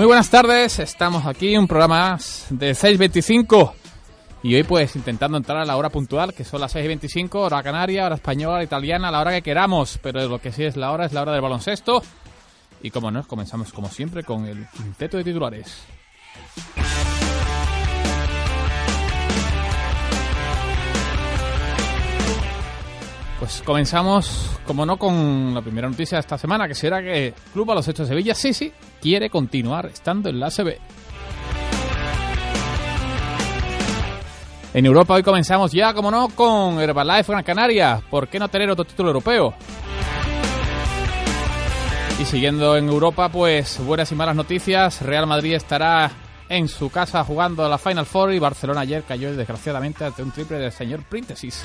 Muy buenas tardes, estamos aquí, un programa más de 6.25 y hoy pues intentando entrar a la hora puntual, que son las 6.25, hora canaria, hora española, italiana, la hora que queramos, pero lo que sí es la hora es la hora del baloncesto y como no, comenzamos como siempre con el quinteto de titulares. Pues comenzamos, como no, con la primera noticia de esta semana, que será que Club Baloncesto de Sevilla, sí, sí, quiere continuar estando en la ACB. En Europa hoy comenzamos ya, como no, con Herbalife Gran Canaria. ¿Por qué no tener otro título europeo? Y siguiendo en Europa, pues buenas y malas noticias. Real Madrid estará en su casa jugando la Final Four y Barcelona ayer cayó desgraciadamente ante un triple del señor Príntesis.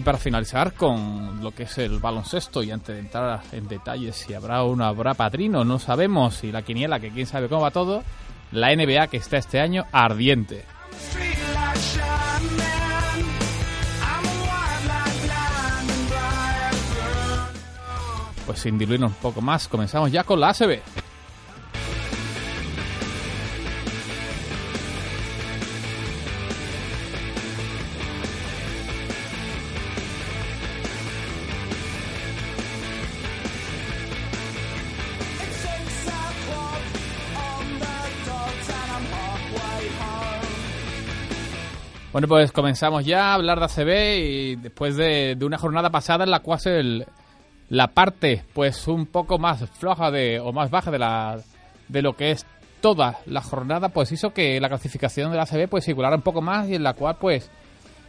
Y para finalizar con lo que es el baloncesto y antes de entrar en detalles si habrá o no habrá padrino, no sabemos, y la quiniela que quién sabe cómo va todo, la NBA que está este año ardiente. Pues sin diluirnos un poco más, comenzamos ya con la ACB. Pues comenzamos ya a hablar de ACB y después de, una jornada pasada en la cual el- la parte pues un poco más floja de o más baja de la de lo que es toda la jornada pues hizo que la clasificación de la ACB pues circulara un poco más y en la cual pues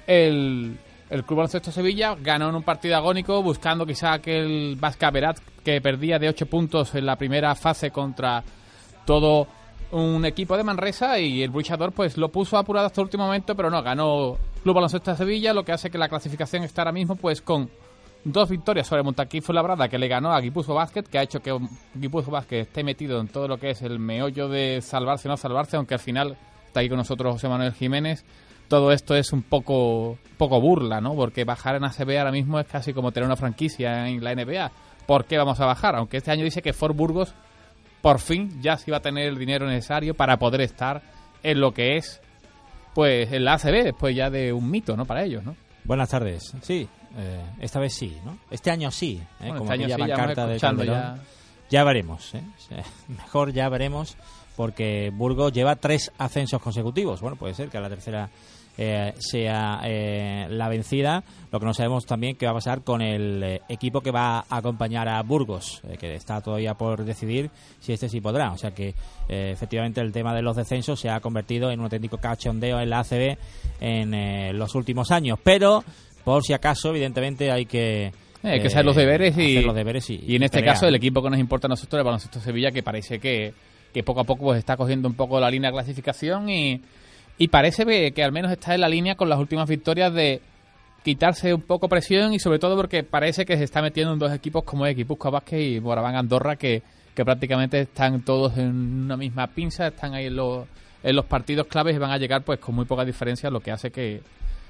el, el Club Baloncesto Sevilla ganó en un partido agónico buscando quizá aquel Vasca Berat que perdía de 8 puntos en la primera fase contra todo un equipo de Manresa y el luchador pues lo puso apurado hasta el último momento, pero no, ganó Club Baloncesto de Sevilla, lo que hace que la clasificación está ahora mismo pues con dos victorias sobre Montaquí Fuenlabrada que le ganó a Guipúzcoa Basket, que ha hecho que Guipúzcoa Basket esté metido en todo lo que es el meollo de salvarse o no salvarse, aunque al final está ahí con nosotros José Manuel Jiménez. Todo esto es un poco, poco burla, ¿no? Porque bajar en ACB ahora mismo es casi como tener una franquicia en la NBA. ¿Por qué vamos a bajar? Aunque este año dice que Fort Burgos por fin ya sí va a tener el dinero necesario para poder estar en lo que es pues el ACB, después ya de un mito, ¿no? Para ellos, ¿no? Buenas tardes. Sí, eh, esta vez sí, ¿no? Este año sí, ¿eh? Bueno, como este año sí, ya de Calderón. ya. Ya veremos, ¿eh? O sea, Mejor ya veremos, porque Burgos lleva tres ascensos consecutivos. Bueno, puede ser que a la tercera eh, sea eh, la vencida. Lo que no sabemos también qué va a pasar con el eh, equipo que va a acompañar a Burgos, eh, que está todavía por decidir si este sí podrá. O sea que eh, efectivamente el tema de los descensos se ha convertido en un auténtico cachondeo en la ACB en eh, los últimos años. Pero, por si acaso, evidentemente hay que... Hay que hacer los deberes y, hacer los deberes y, y en este pelear. caso el equipo que nos importa a nosotros el baloncesto Sevilla que parece que, que poco a poco pues está cogiendo un poco la línea de clasificación y, y parece que, que al menos está en la línea con las últimas victorias de quitarse un poco presión y sobre todo porque parece que se está metiendo en dos equipos como es Guipúzcoa Vázquez y Moraván Andorra que, que prácticamente están todos en una misma pinza, están ahí en los, en los partidos claves y van a llegar pues con muy poca diferencia, lo que hace que,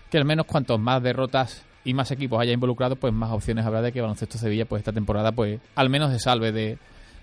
que al menos cuantos más derrotas y más equipos haya involucrados, pues más opciones habrá de que Baloncesto Sevilla pues esta temporada pues al menos se salve de,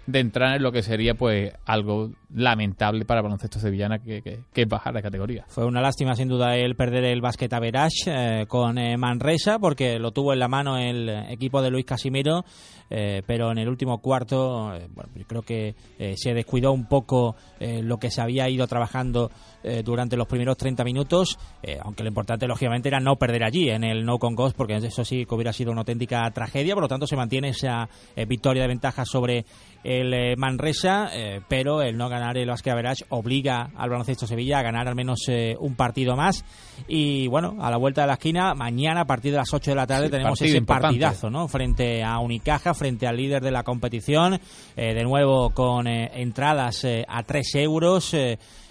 de entrar en lo que sería pues algo lamentable para Baloncesto Sevillana que, que, es bajar de categoría. Fue una lástima sin duda el perder el básquet a eh, con eh, Manresa porque lo tuvo en la mano el equipo de Luis Casimiro, eh, pero en el último cuarto yo creo que se descuidó un poco lo que se había ido trabajando eh, durante los primeros 30 minutos, eh, aunque lo importante lógicamente era no perder allí en el no con ghost porque eso sí que hubiera sido una auténtica tragedia, por lo tanto se mantiene esa eh, victoria de ventaja sobre el Manresa, pero el no ganar el Basque Average obliga al baloncesto Sevilla a ganar al menos un partido más. Y bueno, a la vuelta de la esquina, mañana a partir de las 8 de la tarde Sí, tenemos partido ese importante. partidazo, ¿no? Frente a Unicaja, frente al líder de la competición, de nuevo con entradas a 3 euros.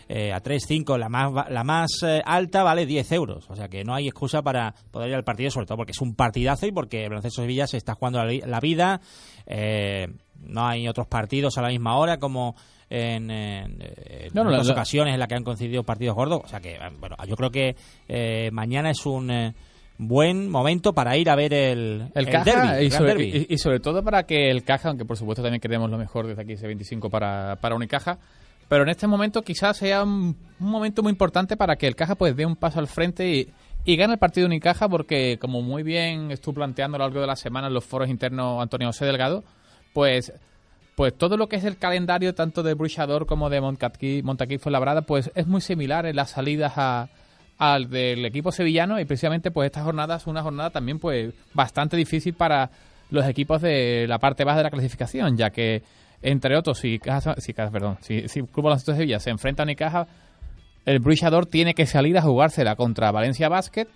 Eh, a 3.5, la más, la más eh, alta vale 10 euros. O sea que no hay excusa para poder ir al partido, sobre todo porque es un partidazo y porque el Baloncesto Sevilla se está jugando la, vi- la vida. Eh, no hay otros partidos a la misma hora como en, en, en No, no, otras la- ocasiones en las que han coincidido partidos gordos. O sea que, eh, bueno, yo creo que eh, mañana es un buen momento para ir a ver el, El, el Caja derbi, el y, sobre, y sobre todo para que el Caja, aunque por supuesto también queremos lo mejor desde aquí ese 25 para, para Unicaja, pero en este momento quizás sea un, momento muy importante para que el Caja pues dé un paso al frente y, y gane el partido Unicaja porque como muy bien estuvo planteando a lo largo de la semana en los foros internos Antonio José Delgado, pues pues todo lo que es el calendario tanto de Bruchador como de Montaquí, Montaquí Fuenlabrada pues es muy similar en las salidas a, al del equipo sevillano y precisamente pues esta jornada es una jornada también pues bastante difícil para los equipos de la parte baja de la clasificación ya que entre otros si Caja, si, perdón si, si Club Baloncesto de Sevilla se enfrenta a Unicaja el Bruchador tiene que salir a jugársela contra Valencia Basket.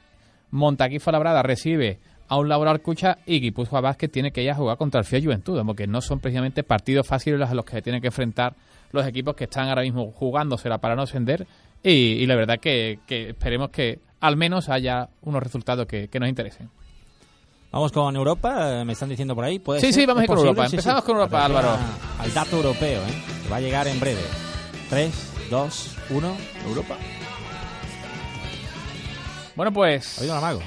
Montaquí Fuenlabrada recibe a un Laboral Cucha y Guipúzcoa Vázquez tiene que ir a jugar contra el Fiat Juventud, porque no son precisamente partidos fáciles a los que se tienen que enfrentar los equipos que están ahora mismo jugándosela para no ascender. Y, y la verdad que, que esperemos que al menos haya unos resultados que, que nos interesen. Vamos con Europa, eh, me están diciendo por ahí. ¿Puede Sí, ser? sí, vamos a ¿Es ir con? Europa. Sí, Empezamos sí. con Europa, Atención Álvaro. a- Al dato europeo, ¿eh? que va a llegar en breve. 3, 2, 1. Europa. Bueno, pues ¿Ha oído el amago?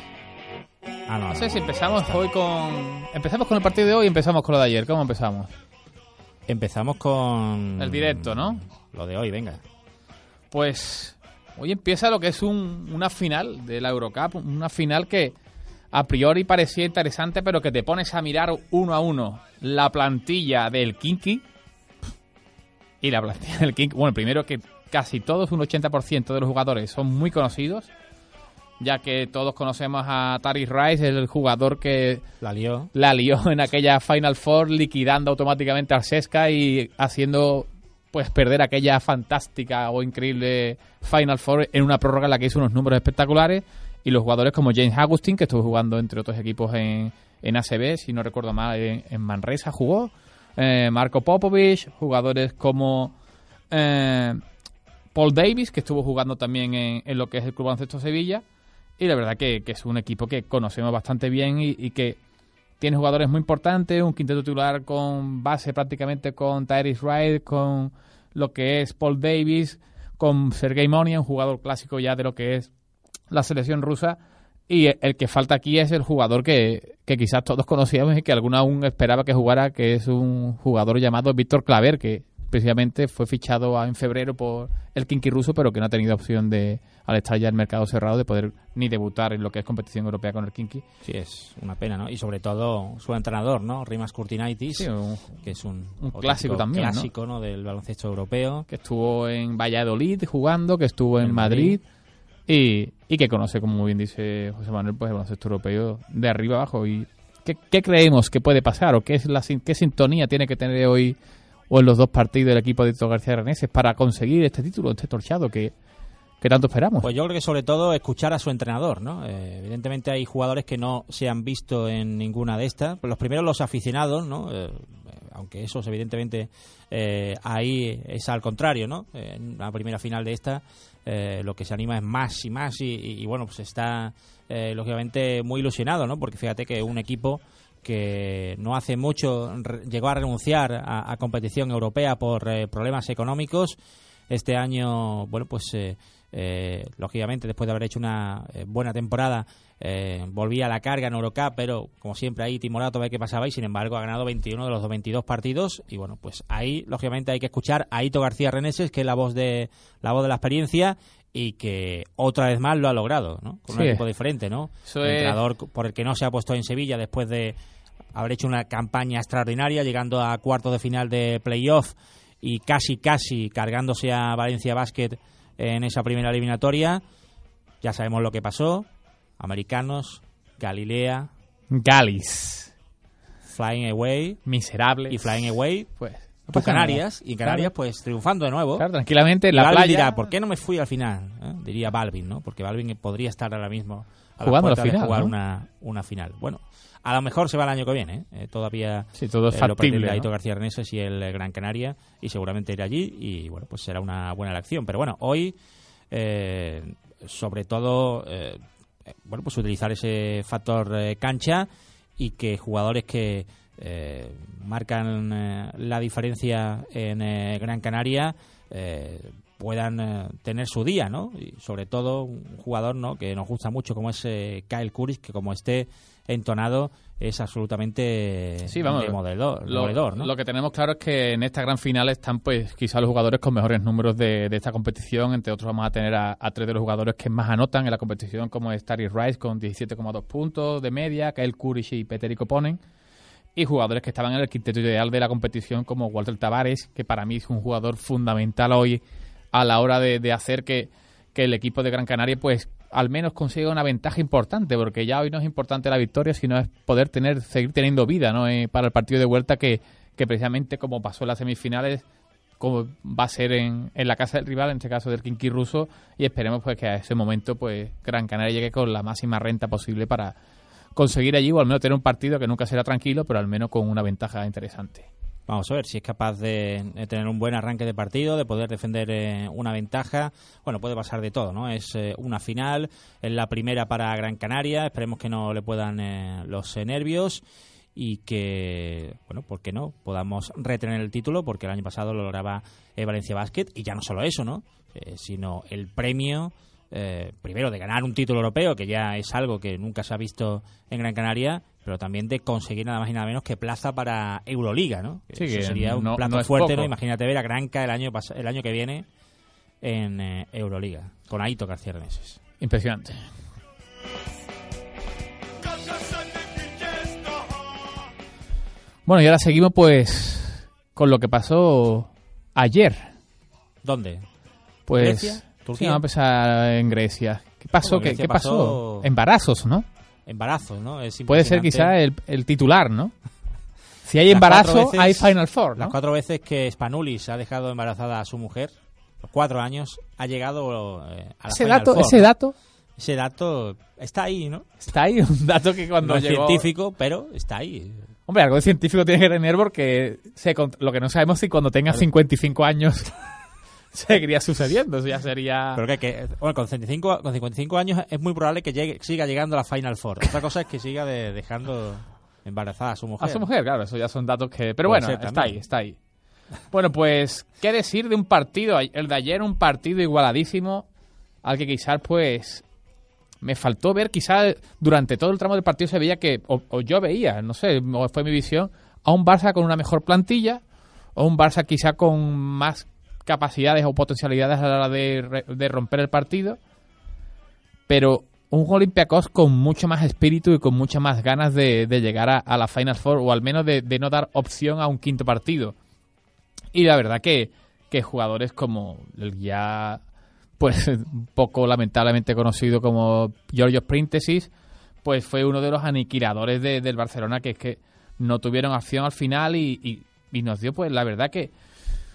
Ah, no, no no. sé si empezamos hoy con empezamos con el partido de hoy y empezamos con lo de ayer. ¿Cómo empezamos? Empezamos con... El directo, ¿no? Lo de hoy, venga. Pues hoy empieza lo que es un- una final de la Eurocup, una final que a priori parecía interesante, pero que te pones a mirar uno a uno la plantilla del Kinky y la plantilla del Kinky. Bueno, primero que casi todos, un 80% de los jugadores son muy conocidos, ya que todos conocemos a Tari Rice, el jugador que La lió. la lió en aquella Final Four liquidando automáticamente a Sesca y haciendo pues perder aquella fantástica o increíble Final Four en una prórroga en la que hizo unos números espectaculares y los jugadores como James Agustin que estuvo jugando entre otros equipos en, en ACB si no recuerdo mal en, Manresa jugó. Eh, Marco Popovich jugadores como eh, Paul Davis que estuvo jugando también en, en lo que es el Club Baloncesto Sevilla. Y la verdad que, que es un equipo que conocemos bastante bien y, y que tiene jugadores muy importantes, un quinteto titular con base prácticamente con Tyrese Wright, con lo que es Paul Davis, con Sergei Monia, un jugador clásico ya de lo que es la selección rusa. Y el que falta aquí es el jugador que, que quizás todos conocíamos y que alguno aún esperaba que jugara, que es un jugador llamado Víctor Claver, que precisamente fue fichado en febrero por el Kinky ruso, pero que no ha tenido opción de, al estar ya el mercado cerrado, de poder ni debutar en lo que es competición europea con el Kinky. Sí, es una pena, ¿no? Y sobre todo su entrenador, ¿no? Rimas Kurtinaitis, Sí, un- que es un, clásico también, ¿no? clásico, ¿no? Del baloncesto europeo. que estuvo en Valladolid jugando, que estuvo en, En Madrid. Madrid. Y, y que conoce, como muy bien dice José Manuel, pues el baloncesto europeo de arriba abajo. ¿Y qué, qué creemos que puede pasar o qué, es la, qué sintonía tiene que tener hoy o en los dos partidos del equipo de Tito García Reneses para conseguir este título, este torchado que, que tanto esperamos? Pues yo creo que sobre todo escuchar a su entrenador, ¿no? Eh, evidentemente hay jugadores que no se han visto en ninguna de estas. Los primeros los aficionados, ¿no? Eh, aunque esos evidentemente eh, ahí es al contrario, ¿no? En la primera final de esta eh, lo que se anima es más y más y, y- bueno, pues está eh, lógicamente muy ilusionado, ¿no? Porque fíjate que un equipo que no hace mucho llegó a renunciar a, a competición europea por problemas económicos. Este año, bueno, pues eh, lógicamente después de haber hecho una eh, buena temporada, eh, volvía a la carga en Eurocup, pero como siempre ahí timorato a ver qué pasaba y sin embargo ha ganado 21 de los 22 partidos y bueno, pues ahí lógicamente hay que escuchar a Ito García Reneses, que es la voz de la voz de la experiencia y que otra vez más lo ha logrado, ¿no? Con un equipo diferente, ¿no? Un es- entrenador por el que no se ha puesto en Sevilla después de haber hecho una campaña extraordinaria, llegando a cuartos de final de playoff y casi, casi cargándose a Valencia Basket en esa primera eliminatoria. Ya sabemos lo que pasó. Americanos, Galilea, Galis, Flying Away miserable. y Flying Away. Pues, no nada. Canarias, y Canarias Claro. pues triunfando de nuevo. Claro, tranquilamente en la Balvin playa. dirá, ¿por qué no me fui al final? ¿Eh? Diría Balvin, ¿no? Porque Balvin podría estar ahora mismo a Jugando la de final, jugar ¿no? una, una final. Bueno, a lo mejor se va el año que viene. ¿eh? Eh, todavía Sí, todo es eh, lo factible, pretende ¿no? García Reneses y el Gran Canaria y seguramente irá allí y bueno, pues será una buena elección. Pero bueno, hoy sobre todo bueno, pues utilizar ese factor cancha y que jugadores que eh, marcan eh, la diferencia en eh, Gran Canaria puedan eh, tener su día, ¿no? Y sobre todo un jugador, ¿no? Que nos gusta mucho como es eh, Kyle Kuris, que como esté entonado es absolutamente Sí, vamos, demoledor, Lo, demoledor, ¿no? lo que tenemos claro es que en esta gran final están, pues, quizá los jugadores con mejores números de, de esta competición. Entre otros, vamos a tener a, a tres de los jugadores que más anotan en la competición, como es Tari Rice con 17,2 puntos de media, Kyle Kuric y Peterico Ponen. Y jugadores que estaban en el quinteto ideal de la competición, como Walter Tavares, que para mí es un jugador fundamental hoy a la hora de, de hacer que, que el equipo de Gran Canaria, pues, al menos consiga una ventaja importante, porque ya hoy no es importante la victoria, sino es poder tener, seguir teniendo vida, ¿no? Eh, para el partido de vuelta que, que precisamente como pasó en las semifinales, como va a ser en, la casa del rival, en este caso del Kinky ruso, y esperemos pues que a ese momento pues Gran Canaria llegue con la máxima renta posible para conseguir allí o al menos tener un partido que nunca será tranquilo, pero al menos con una ventaja interesante. Vamos a ver si es capaz de, tener un buen arranque de partido, de poder defender eh, una ventaja. Bueno, puede pasar de todo, ¿no? Es eh, una final, es la primera para Gran Canaria. Esperemos que no le puedan eh, los eh, nervios y que, bueno, ¿por qué no? Podamos retener el título, porque el año pasado lo lograba Valencia Basket. Y ya no solo eso, ¿no? Sino el premio. Eh, primero de ganar un título europeo, que ya es algo que nunca se ha visto en Gran Canaria, pero también de conseguir nada más y nada menos que plaza para Euroliga, ¿no? Sí, Eso que sería un no- plato no fuerte. ¿no? Imagínate ver a Granca el año el año que viene en eh, Euroliga, con Aito García Reneses. Impresionante. Bueno, y ahora seguimos pues con lo que pasó ayer. ¿Dónde? Pues ¿Grecia? Sí, vamos a empezar en Grecia. ¿Qué pasó? Bueno, ¿Qué, Grecia qué pasó? pasó- Embarazos, ¿no? Embarazos, ¿no? Es Puede ser quizá el, el titular, ¿no? Si hay Las embarazo, veces- hay Final Four, Las cuatro veces que Spanulis ha dejado embarazada a su mujer, los cuatro años, ha llegado eh, a la Ese Final dato, Four, ese ¿no? dato Ese dato está ahí, ¿no? está ahí, un dato que cuando no es llegó... científico, pero está ahí. Hombre, algo de científico tiene que tener porque se lo que no sabemos es si cuando tenga 55 años seguiría sucediendo. Eso ya sería... Pero que, que bueno, con 55, con 55 años es muy probable que llegue, siga llegando a la Final Four. Otra cosa es que siga de- dejando embarazada a su mujer. A su mujer, claro, eso ya son datos que... Pero Puede bueno, ser está ahí, está ahí. Bueno, pues, ¿qué decir de un partido? El de ayer, un partido igualadísimo, al que quizás, pues, me faltó ver, quizás durante todo el tramo del partido se veía que, o, o yo veía, no sé, o fue mi visión, a un Barça con una mejor plantilla, o un Barça quizá con más capacidades o potencialidades a la hora de, de romper el partido, pero un Olympiacos con mucho más espíritu y con muchas más ganas de, de llegar a, la Final Four o al menos de, de no dar opción a un quinto partido. Y la verdad que, que jugadores como el ya pues un poco lamentablemente conocido como Giorgio Príntesis, pues fue uno de los aniquiladores de- del Barcelona que es que no tuvieron acción al final y- y nos dio pues la verdad que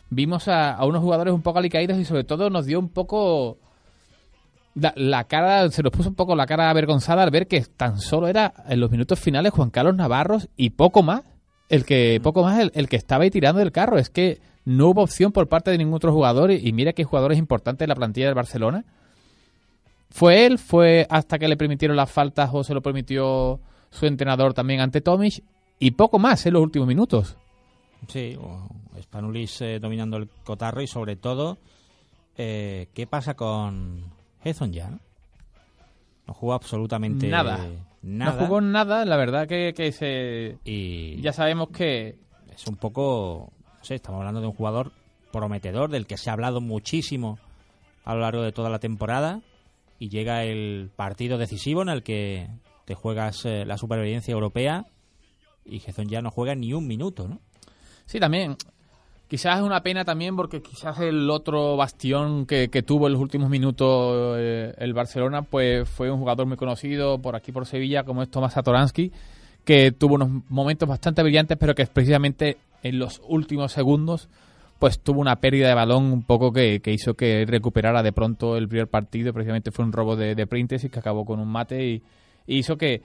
vimos a, a unos jugadores un poco alicaídos y sobre todo nos dio un poco la, la cara, se nos puso un poco la cara avergonzada al ver que tan solo era en los minutos finales Juan Carlos Navarros y poco más, el que poco más el, el que estaba ahí tirando del carro. Es que no hubo opción por parte de ningún otro jugador y, y mira que jugadores importantes de la plantilla del Barcelona. Fue él, fue hasta que le permitieron las faltas o se lo permitió su entrenador también ante Tomic y poco más en los últimos minutos. Sí, Spanulis eh, dominando el cotarro y sobre todo, eh, ¿qué pasa con Hezon ya? No, jugó absolutamente Nada. nada. No jugó nada, la verdad que, que se... y Ya sabemos que es un poco, no sé, estamos hablando de un jugador prometedor del que se ha hablado muchísimo a lo largo de toda la temporada y llega el partido decisivo en el que te juegas eh, la supervivencia europea y Gezón ya no juega ni un minuto, ¿no? Sí, también. Quizás es una pena también porque quizás el otro bastión que, que tuvo en los últimos minutos eh, el Barcelona pues fue un jugador muy conocido por aquí por Sevilla como es Tomás Satoransky que tuvo unos momentos bastante brillantes pero que precisamente en los últimos segundos pues tuvo una pérdida de balón un poco que, que hizo que recuperara de pronto el primer partido precisamente fue un robo de, de Príntesis que acabó con un mate y, hizo que,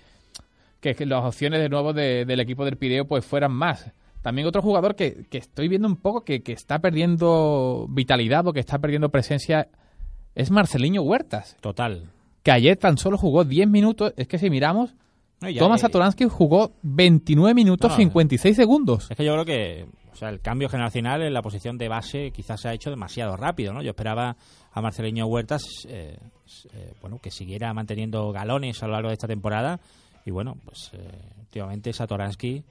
que, las opciones de nuevo de- del equipo del Pireo pues fueran más. También otro jugador que, que estoy viendo un poco que, que está perdiendo vitalidad o que está perdiendo presencia es Marceliño Huertas, Total. que ayer tan solo jugó 10 minutos. Es que si miramos, No, eh, Satoransky jugó 29 minutos No, 56 segundos. Es que yo creo que o sea, el cambio generacional en la posición de base quizás se ha hecho demasiado rápido, ¿no? Yo esperaba a Marceleño Huertas eh, eh, bueno, que siguiera manteniendo galones a lo largo de esta temporada y bueno, pues eh, últimamente Satoransky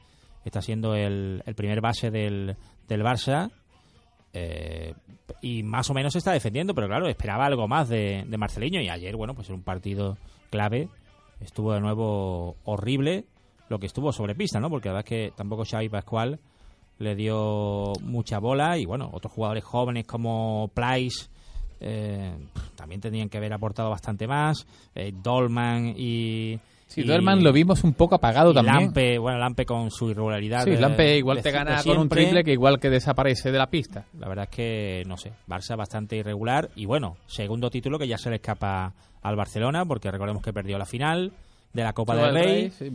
está siendo el, el primer base del, del Barça eh, y más o menos se está defendiendo, pero claro, esperaba algo más de, de Marceliño y ayer, bueno, pues en un partido clave estuvo de nuevo horrible lo que estuvo sobre pista, ¿no? Porque la verdad es que tampoco Xavi Pascual le dio mucha bola y bueno, otros jugadores jóvenes como Price eh, también tenían que haber aportado bastante más, eh, Dolman y... Sí, y- Dorman lo vimos un poco apagado y también. Lampe, bueno, Lampe con su irregularidad. Sí, de- Lampe igual te gana con un triple que igual que desaparece de la pista. La verdad es que, no sé, Barça bastante irregular. Y bueno, segundo título que ya se le escapa al Barcelona, porque recordemos que perdió la final de la Copa del Rey. sí.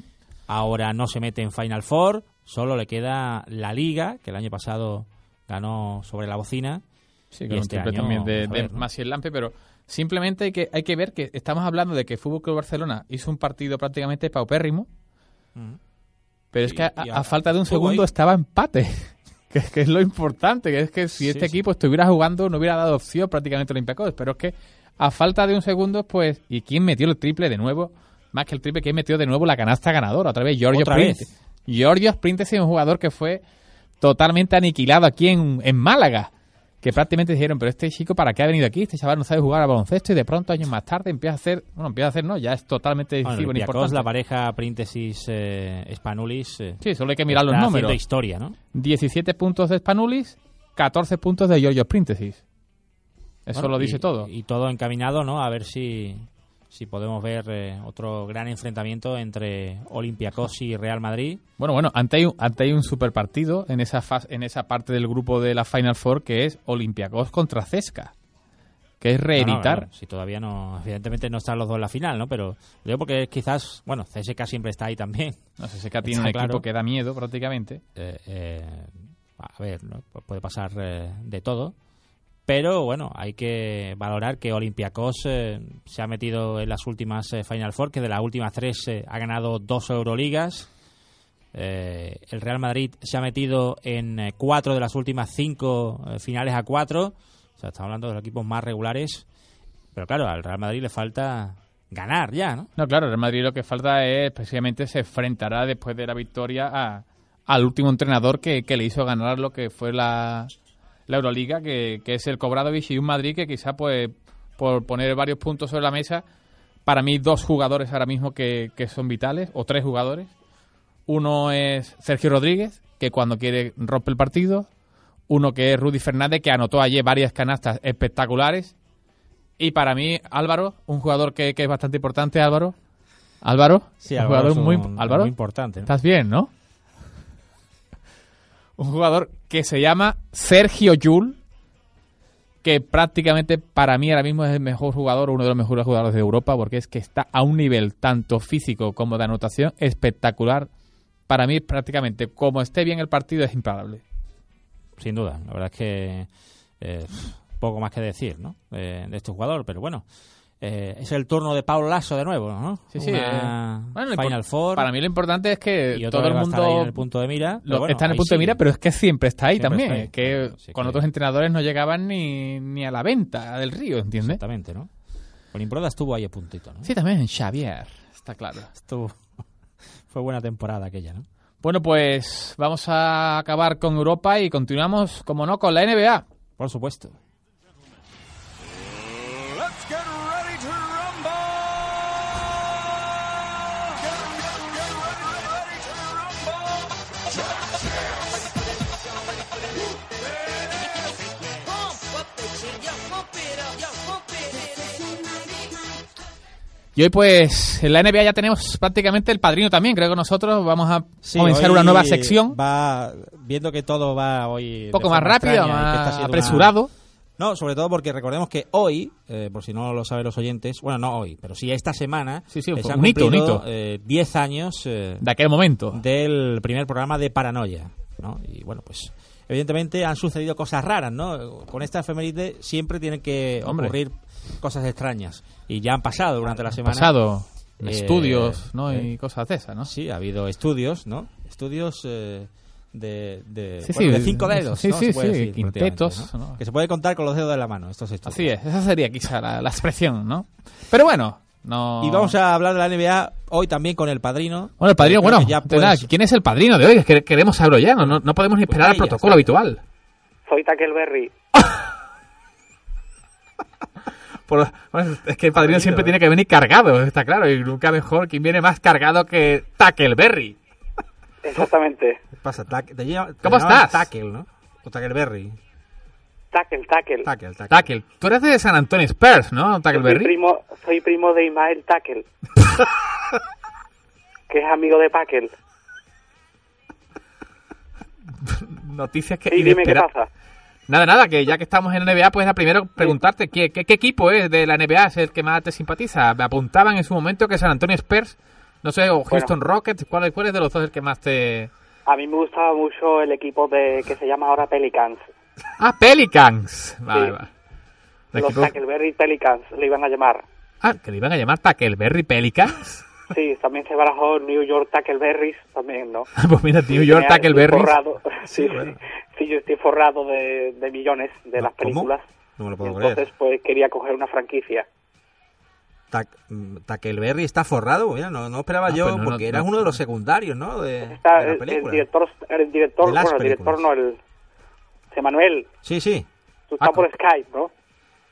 Ahora no se mete en Final Four, solo le queda la Liga, que el año pasado ganó sobre la bocina. Sí, Y con un este triple año, también de, de ver, ¿no? Maciel Lampe, pero simplemente hay que, hay que ver que estamos hablando de que Fútbol Club Barcelona hizo un partido prácticamente paupérrimo, pero es Y- que a, y a a- falta de un segundo ahí. estaba empate, que, que es lo importante, que es que si Sí, este sí. equipo estuviera jugando no hubiera dado opción prácticamente a Olympiacos, pero es que a falta de un segundo, pues, ¿y quién metió el triple de nuevo? Más que el triple, ¿quién metió de nuevo la canasta ganadora? Otra vez, Giorgio Otra Sprint. vez. Giorgio Sprint es un jugador que fue totalmente aniquilado aquí en, en Málaga. Que prácticamente dijeron, pero este chico, ¿para qué ha venido aquí? Este chaval no sabe jugar al baloncesto y de pronto, años más tarde, empieza a hacer. Bueno, empieza a hacer, no, ya es totalmente Bueno, decisivo, Olympiacos, importante. la pareja Príntesis eh, Spanulis. eh, Sí, solo hay que mirar los números. historia, ¿no? 17 puntos de Spanulis, 14 puntos de Giorgio Príntesis. Eso Bueno, lo dice y- todo. Y todo encaminado, ¿no? A ver si, si podemos ver eh, otro gran enfrentamiento entre Olympiacos y Real Madrid. Bueno, bueno, ante hay un, ante hay un super partido en esa, fas- en esa parte del grupo de la Final Four que es Olympiacos contra Cesca. Que es No, no, reeditar. no, si todavía no, evidentemente no están los dos en la final, ¿no? Pero lo digo porque quizás, bueno, CSK siempre está ahí también. No tiene Está un equipo que da miedo prácticamente. Eh, eh, a ver, puede pasar eh, de todo. Pero bueno, hay que valorar que Olympiacos eh, se ha metido en las últimas eh, Final Four, que de las últimas tres eh, ha ganado dos Euroligas. Eh, el Real Madrid se ha metido en cuatro de las últimas cinco finales a cuatro. O sea, estamos hablando de los equipos más regulares. Pero claro, al Real Madrid le falta ganar ya, ¿no? No, claro, el Real Madrid lo que falta es precisamente se enfrentará después de la victoria a- al último entrenador que le hizo ganar lo que fue la, la Euroliga, que, que es el Cobradovic y un Madrid que quizá pues por poner varios puntos sobre la mesa, para mí dos jugadores ahora mismo que, que son vitales, o tres jugadores. Uno es Sergio Rodríguez, que cuando quiere rompe el partido. Uno que es Rudy Fernández, que anotó ayer varias canastas espectaculares. Y para mí, Álvaro, un jugador que, que es bastante importante, Álvaro. Álvaro, Sí, un Álvaro jugador es muy, un- Álvaro, muy importante. ¿no? ¿Estás bien, no? Un jugador que se llama Sergio Yul, que prácticamente para mí ahora mismo es el mejor jugador, uno de los mejores jugadores de Europa, porque es que está a un nivel tanto físico como de anotación espectacular. Para mí, prácticamente, como esté bien el partido, es imparable. Sin duda. La verdad es que eh, poco más que decir ¿no? Eh, de este jugador, pero bueno. Eh, es el turno de Paulo Lasso de nuevo, ¿no? Sí, sí. Eh, bueno, Final Four. Para mí lo importante es que todo el mundo en el punto de mira. lo- bueno, está en el punto de mira, pero es que siempre está ahí Siempre también. está ahí. Que con que- otros entrenadores no llegaban ni, ni a la venta del río, ¿entiendes? Exactamente, ¿no? Con Imbroda estuvo ahí a puntito, ¿no? Sí, también Xavier, está claro. Estuvo... Fue buena temporada aquella, ¿no? Bueno, pues vamos a acabar con Europa y continuamos, como no, con la NBA. Por supuesto. Y hoy, pues, en la NBA ya tenemos prácticamente el padrino también. Creo que nosotros vamos a Sí, comenzar una nueva sección. Va viendo que todo va hoy. Un poco más rápido, más apresurado. No, sobre todo porque recordemos que hoy, eh, por si no lo saben los oyentes, bueno, no hoy, pero sí esta semana, Sí, sí, se han cumplido, hito. eh, 10 años eh, De aquel momento. del primer programa de Paranoia, ¿no? Y bueno, pues evidentemente han sucedido cosas raras, ¿no? Con esta efeméride siempre tienen que Hombre. ocurrir cosas extrañas y ya han pasado durante la semana. Pasado. Eh, estudios, ¿no? eh, y cosas de esas, ¿no? Sí, ha habido estudios, ¿no? Estudios eh, de, de, Sí, bueno, sí, de cinco dedos, sí, ¿no? sí, Se puede sí, decir, quintetos, prácticamente, ¿no? Que se puede contar con los dedos de la mano, estos estudios. Así es, esa sería quizá la, la expresión, ¿no? Pero bueno, no... Y vamos a hablar de la NBA hoy también con el padrino. Bueno, el padrino, bueno, ya de nada, puedes- ¿quién es el padrino de hoy? Es que queremos saberlo ya, no, no, no podemos ni esperar al ahí ya protocolo habitual. Soy Tackleberry. Por- bueno, es que el padrino siempre tiene que venir cargado, está claro, y nunca mejor quien viene más cargado que Tackleberry. Exactamente. ¿Qué pasa? Tac- te ¿Cómo estás? Tackle, ¿no? O Tackleberry. Tackle, tackle. Tackle, tackle. Tackle, tú eres de San Antonio Spurs, ¿no, Soy Tackleberry? primo, soy primo de Ismael Tackle. que es amigo de Packel. Noticias que Y dime qué pasa. Nada, nada, que ya que estamos en la NBA, pues primero preguntarte ¿qué, qué, qué equipo es de la NBA es el que más te simpatiza. Me apuntaban en su momento que San Antonio Spurs, no sé, o Houston Rockets, ¿cuál, cuál es de los dos el que más te... A mí me gustaba mucho el equipo de que se llama ahora Pelicans. Ah, Pelicans. Vale, Sí. vale. Los equipo- Tackleberry Pelicans le iban a llamar. Ah, que le iban a llamar Tackleberry Pelicans. Sí, también se barajó New York Tackleberries, también, ¿no? pues mira, New York forrado. Sí, Sí, bueno. Sí, yo estoy forrado de, de millones de las ¿Cómo? películas. No me lo puedo entonces, creer. pues quería coger una franquicia. Tac- Tackleberry está forrado, mira, no, no esperaba Ah, yo, pues no, no, porque no, eras no. uno de los secundarios, ¿no? De, Está de la el, el película. director, el director, bueno, el director no, el Emanuel, Sí, sí. tú estás Ah, por Skype, ¿no?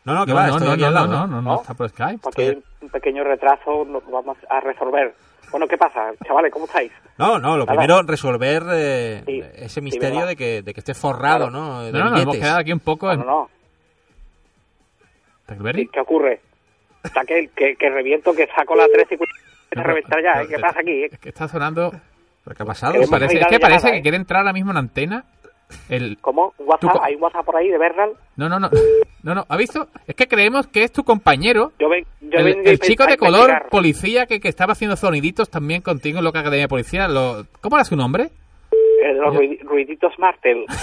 No, no, que No, va, no, estoy no, aquí no, al no, lado, no, ¿no? no, no, ¿No? está por Skype. Porque hay un pequeño retraso, lo vamos a resolver. Bueno, ¿qué pasa, chavales? ¿Cómo estáis? No, no, lo Nada. primero resolver eh, Sí, ese sí, misterio venga. de que, de que esté forrado, Claro. ¿no? De No, no, nos hemos quedado aquí un poco No, en... no, no. Sí, ¿Qué ocurre? Está que, que, que reviento, que saco la 13 y No, a reventar ya, ¿eh? pero- ¿Qué pasa aquí? eh? Es que está sonando... ¿Pero qué ha pasado? Parece, es que parece llamada, que ¿eh? quiere entrar ahora mismo en antena el... ¿Cómo? ¿Un WhatsApp? ¿Hay un WhatsApp por ahí de Bernal? No, no, no. No, no. ¿Ha visto? Es que creemos que es tu compañero, Yo ven, yo el, vengo el a chico de investigar- color policía que, que estaba haciendo soniditos también contigo en Loca Academia de Policía. Lo, ¿Cómo era su nombre? Eh, los Yo- ruiditos Martel.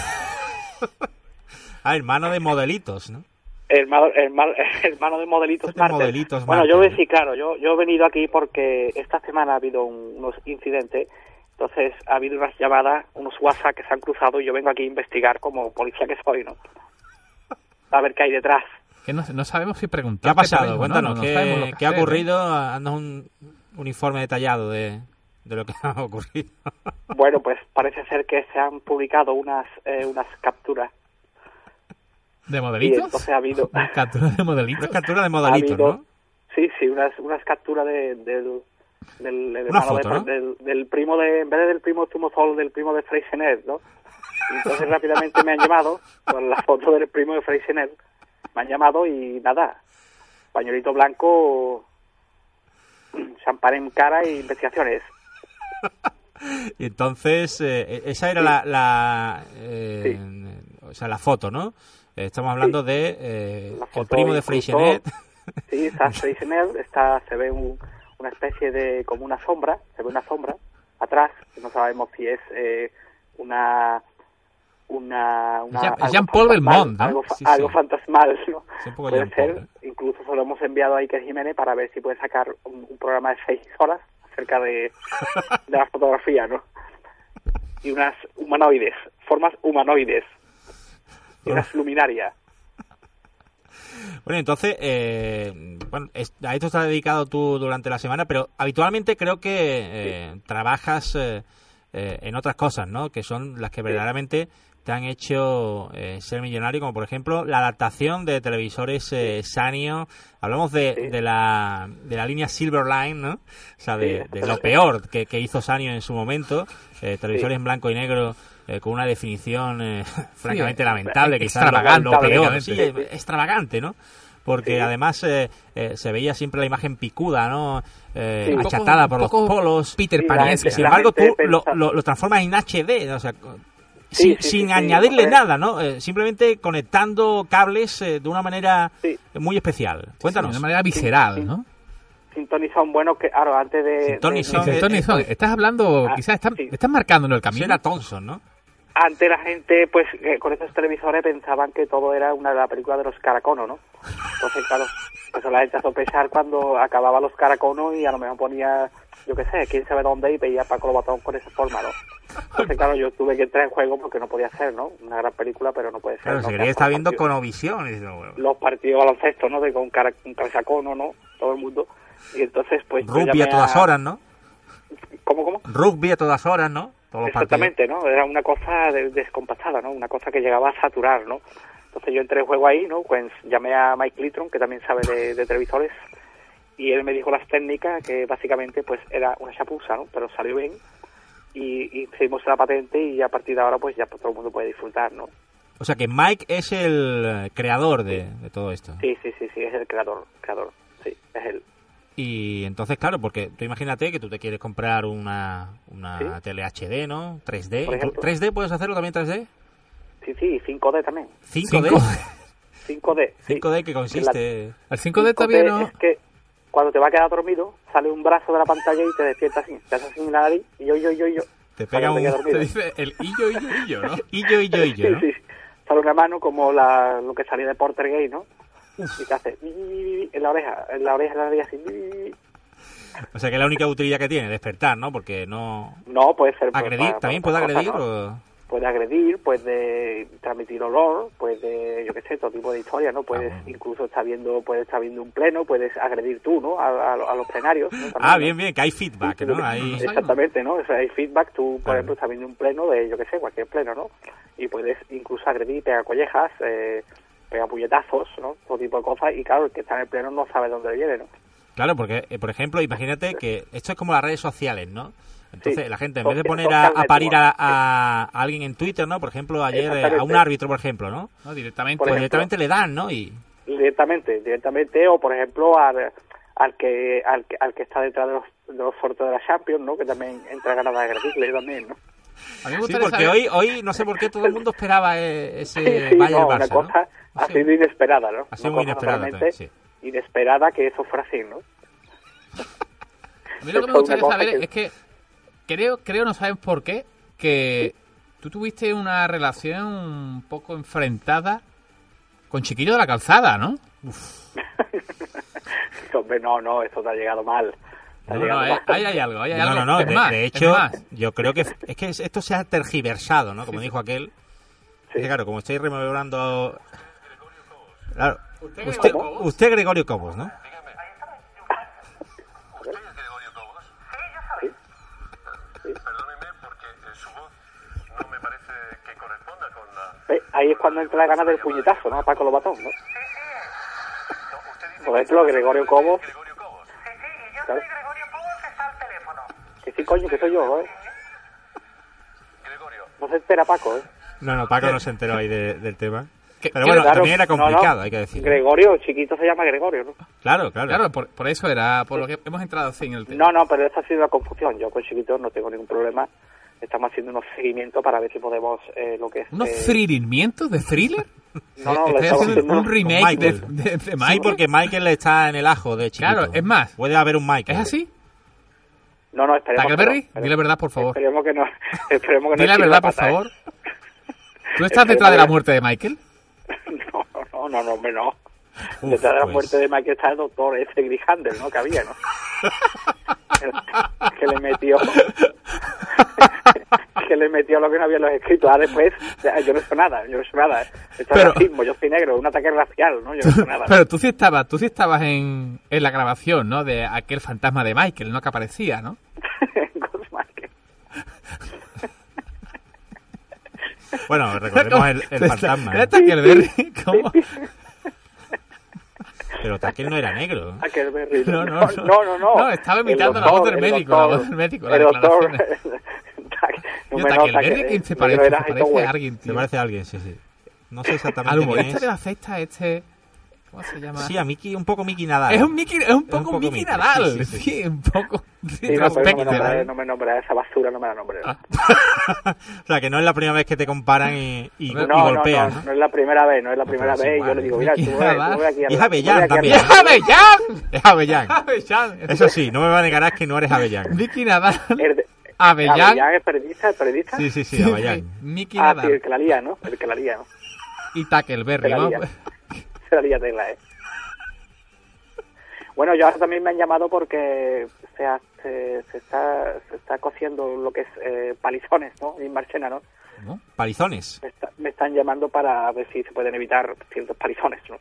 Ah, hermano de modelitos, ¿no? Hermano, hermano, hermano de modelitos Este Martel. modelitos bueno, Martel, yo ¿no? sí, claro, yo, yo he venido aquí porque esta semana ha habido un- unos incidentes, entonces ha habido unas llamadas, unos WhatsApp que se han cruzado y yo vengo aquí a investigar como policía que soy, ¿no? A ver qué hay detrás. Que no, no sabemos si preguntar. ¿Qué ha pasado? Cuéntanos, ¿qué, ¿qué, qué ha ocurrido? Haznos un, un informe detallado de, de lo que ha ocurrido. Bueno, pues parece ser que se han publicado unas eh, unas capturas ¿De y modelitos? entonces ha habido ¿Captura de modelitos? Una captura de ha modelitos, habido- ¿no? sí sí unas unas capturas de, del del foto, de- ¿no? del, del primo de en vez de del primo Tumozol del primo de Freysenet no y entonces rápidamente me han llamado con la foto del primo de Freysenet me han llamado y nada pañuelito blanco, champán en cara y investigaciones. Y entonces, eh, esa era la, la, eh, o sea, la foto, ¿no? Estamos hablando de eh, el primo de Freixenet. Sí, está Freixenet, está, se ve un- una especie de, como una sombra, se ve una sombra atrás, no sabemos si es eh, una... Una, una Jean- fantasmal, Belmont, ¿no? Algo, fa- Sí, algo sí. fantasmal, ¿no? Sí, Puede ser, ¿eh? incluso se lo hemos enviado a Iker Jiménez para ver si puede sacar un, un programa de seis horas acerca de, de la fotografía, ¿no? Y unas humanoides, formas humanoides. Y unas luminarias. Bueno, entonces, eh, bueno, a esto estás dedicado tú durante la semana, pero habitualmente creo que eh, trabajas eh, eh, en otras cosas, ¿no? Que son las que verdaderamente te han hecho eh, ser millonario, como por ejemplo la adaptación de televisores eh, Sanio. Hablamos de, Sí. de, la, de la línea Silverline, ¿no? O sea, de, Sí, de lo peor que, que hizo Sanio en su momento. televisores en blanco y negro eh, con una definición eh, francamente lamentable, quizás lo- extravagante, lo, peor. obviamente. Sí, extravagante, ¿no? Porque Sí. además eh, eh, se veía siempre la imagen picuda, ¿no? Eh, Sí. Un poco- achatada por los polos. Peter Pan sin embargo, tú lo, lo- lo transformas en HD, o sea, Sí, sin, sí, sin añadirle nada, ¿no? Eh, simplemente conectando cables eh, de una manera Sí. muy especial. Cuéntanos. de una manera visceral, Sí, sí. ¿no? Sintonizón bueno que, claro, antes de... Sintonizón. de- Tony eh, Son, estás hablando, Ah, quizás estás, sí. estás marcando el camino. era Thompson, ¿no? Antes la gente, pues, eh, con estos televisores pensaban que todo era una de las películas de los caraconos, ¿no? Entonces, claro, pues la gente a sospechar cuando acababa los caraconos y a lo mejor ponía, yo qué sé, quién sabe dónde y veía Paco Lobatón con esa forma, ¿no? Entonces, claro, yo tuve que entrar en juego porque no podía ser, ¿no? Una gran película, pero no puede ser. Claro, ¿no? se Que quería estar los viendo partidos- Conovisión. Dice, bueno, Los partidos baloncesto, ¿no? De con cara, un cabezacono, ¿no? Todo el mundo. Y entonces, pues... Rugby a todas horas, ¿no? ¿Cómo, cómo? Rugby a todas horas, ¿no? Todos. Exactamente, ¿no? Era una cosa de- descompasada, ¿no? Una cosa que llegaba a saturar, ¿no? Entonces yo entré en juego ahí, ¿no? Pues llamé a Mike Litron, que también sabe de, de televisores, y él me dijo las técnicas, que básicamente pues era una chapuza, ¿no? Pero salió bien, y, hicimos la patente y a partir de ahora pues ya todo el mundo puede disfrutar, ¿no? O sea que Mike es el creador de, de todo esto. Sí, sí, sí, sí, es el creador, creador, sí, es él. Y entonces, claro, porque tú imagínate que tú te quieres comprar una, una Sí. tele HD, ¿no? 3D. Por ejemplo. ¿3D puedes hacerlo también 3D? Sí, sí, 5D también, 5D. 5D. sí. 5D que consiste... El 5D todavía 5D no... Es que cuando te va a quedar dormido, sale un brazo de la pantalla y te despierta así, te hace así en la nariz, y yo, yo, yo, yo. Te pega te un... Se dormido. dice el illo, illo, illo, ¿no? Illo, illo, illo, ¿no? Sí, sí. Sale una mano como la, lo que salía de Porter Gay, ¿no? Y te hace en la oreja, en la oreja, en la nariz así. O sea que es la única utilidad que tiene, despertar, ¿no? Porque no... No, puede ser. pues, ¿Agredir? para- ¿También puede agredir? cosas, ¿no? o- Puede agredir, puede transmitir olor, puede, yo qué sé, todo tipo de historias, ¿no? Puedes Ah, bueno. incluso estar viendo, puedes estar viendo un pleno, puedes agredir tú, ¿no? A, a- a los plenarios. ¿no? También, Ah, bien, bien, que hay feedback, ¿no? Hay... Exactamente, ¿no? O sea, hay feedback, tú, por ejemplo, estás viendo un pleno de, yo qué sé, cualquier pleno, ¿no? Y puedes incluso agredir, pegar collejas, eh, pegar puñetazos, ¿no? Todo tipo de cosas. Y claro, el que está en el pleno no sabe dónde viene, ¿no? Claro, porque, eh, por ejemplo, imagínate que esto es como las redes sociales, ¿no? Entonces, Sí. la gente, en vez de poner a, a parir a, a- a alguien en Twitter, ¿no? Por ejemplo, ayer eh, a un árbitro, por ejemplo, ¿no? No, directamente. Por Pues ejemplo. directamente le dan, ¿no? Y Directamente, directamente, o por ejemplo, al, al que al que, al que está detrás de los, de los sorteos de la Champions, ¿no? Que también entra ganas de agredirle también, ¿no? A mí me sí, porque saber- hoy, hoy no sé por qué todo el mundo esperaba eh, ese Sí, sí, Bayern no, Barça, una ¿no? cosa Ha ha sido- inesperada, ¿no? ha sido Una muy inesperada Inesperada que eso fuera así, ¿no? A mí lo que me gustaría saber que- es que creo, creo, no sabes por qué, que tú tuviste una relación un poco enfrentada con Chiquillo de la Calzada, ¿no? Hombre, no, no, eso te ha llegado mal. No, no, eh, ahí hay algo, ahí hay No, algo. no, no, Es de, más, de hecho, más. yo creo que es que esto se ha tergiversado, ¿no? Como dijo aquel. Sí. Es que, claro, como estoy rememorando... Claro, ¿Usted usted, Gregorio Cobos? usted Gregorio Cobos, ¿no? Perdóneme porque eh, su voz no me parece que corresponda con la... Ahí es cuando entra la gana del puñetazo, ¿no? Paco Lobatón, ¿no? No, usted dice Por ejemplo, Gregorio Cobos, Gregorio Cobos. claro. Que sí, coño, que soy yo, ¿eh? Gregorio, No se entera Paco, ¿eh? No, no, Paco no se enteró ahí de- del tema. Que- Pero bueno, Claro, también era no, no. complicado, hay que decir. Gregorio, chiquito se llama Gregorio, ¿no? Claro, claro. Claro, por, por eso era, por lo que hemos entrado así en el tema. No, no, pero esa ha sido la confusión. Yo con chiquito no tengo ningún problema. Estamos haciendo unos seguimientos para ver si podemos eh, lo que es... ¿Unos eh, thrillimientos de thriller? No, no, le Estoy haciendo un remake de, de, Sí, porque Michael está en el ajo de chiquito. Claro, es más. Puede haber un Michael. ¿Es así? No, no, esperemos que no, Tackleberry, dile la verdad, por favor. Esperemos que no. Esperemos que no Dile la verdad, por ¿eh? favor. ¿Tú estás detrás de la muerte de Michael? No, no, no, hombre, no. Uf, Detrás de la pues. muerte de Michael está el doctor ese Grijander, ¿no? Que había, ¿no? que, le metió... que le metió lo que no había en los escritos. Ah, después, yo no sé nada, yo no sé nada. Esto Pero- es racismo, yo soy negro, un ataque racial, ¿no? Yo no sé nada. Pero tú sí estabas, tú sí estabas en, en la grabación, ¿no? De aquel fantasma de Michael, ¿no? Que aparecía, ¿no? Bueno, recordemos el, el fantasma. Era ¿eh? Tackleberry, ¿cómo? Pero Tackle no era negro. Tackleberry. No, no, no, no. no, no, no. No, estaba imitando la voz del el médico, la voz del médico, las El doctor... Tackleberry, que- ¿quién se parece? Se parece a alguien, Se parece a alguien, sí, sí. No sé Al exactamente quién humorista es. de la cesta, este... ¿Cómo se llama? Sí, a Mickey, un poco Mickey Nadal. Es un Mickey, es un poco, poco Mickey Mickey, Nadal. sí, Sí, sí, sí. un poco. No, no me nombra, ¿vale? no me nombra esa basura, no me la nombre. Ah. o sea, que no es la primera vez que te comparan y, y, y no, no, golpean, no, ¿no? no es la primera vez, no es la primera vez. Yo igual, le digo, mira, tú Mickey ve, Nadal. tú ve aquí a Y es Avellán también. ¡Es Avellán! Es Avellán. Avellán. Eso sí, no me va a negar que no eres Avellán. Mickey Nadal. Avellán. Avellán es periodista, es periodista. Sí, sí, sí, Avellán. Mickey Ah, sí, Nadal. el que la lía, ¿no? El que la lía, ¿no? Y Tackleberry, ¿no? Lía tela, ¿eh? Bueno, yo ahora también me han llamado porque se, ha- se, se está, se está cociendo lo que es eh, palizones, ¿no? En Marchena, ¿no? ¿No? Palizones. Me, está- me están llamando para ver si se pueden evitar ciertos palizones, ¿no?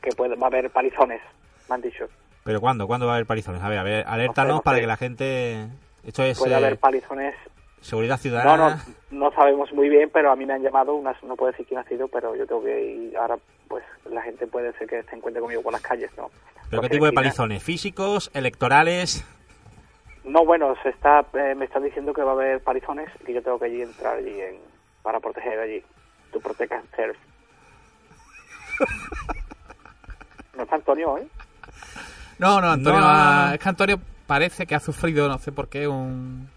Que puede, va a haber palizones, me han dicho. ¿Pero cuándo? ¿Cuándo va a haber palizones? A ver, a ver, alértanos No sé, no para sé. que la gente... Esto es Puede eh, haber palizones. Seguridad No, ciudadana. no, no sabemos muy bien, pero a mí me han llamado, unas, no puedo decir quién ha sido, pero yo tengo que ir. Ahora, pues la gente puede ser que se encuentre conmigo por las calles, ¿no? ¿Pero qué tipo de palizones? ¿Físicos? ¿Electorales? No, bueno, se está, eh, me están diciendo que va a haber palizones y que yo tengo que allí entrar allí en, para proteger allí. Tu protecas self. no está Antonio hoy. No, no, Antonio. No. ha- Es que Antonio parece que ha sufrido, no sé por qué, un.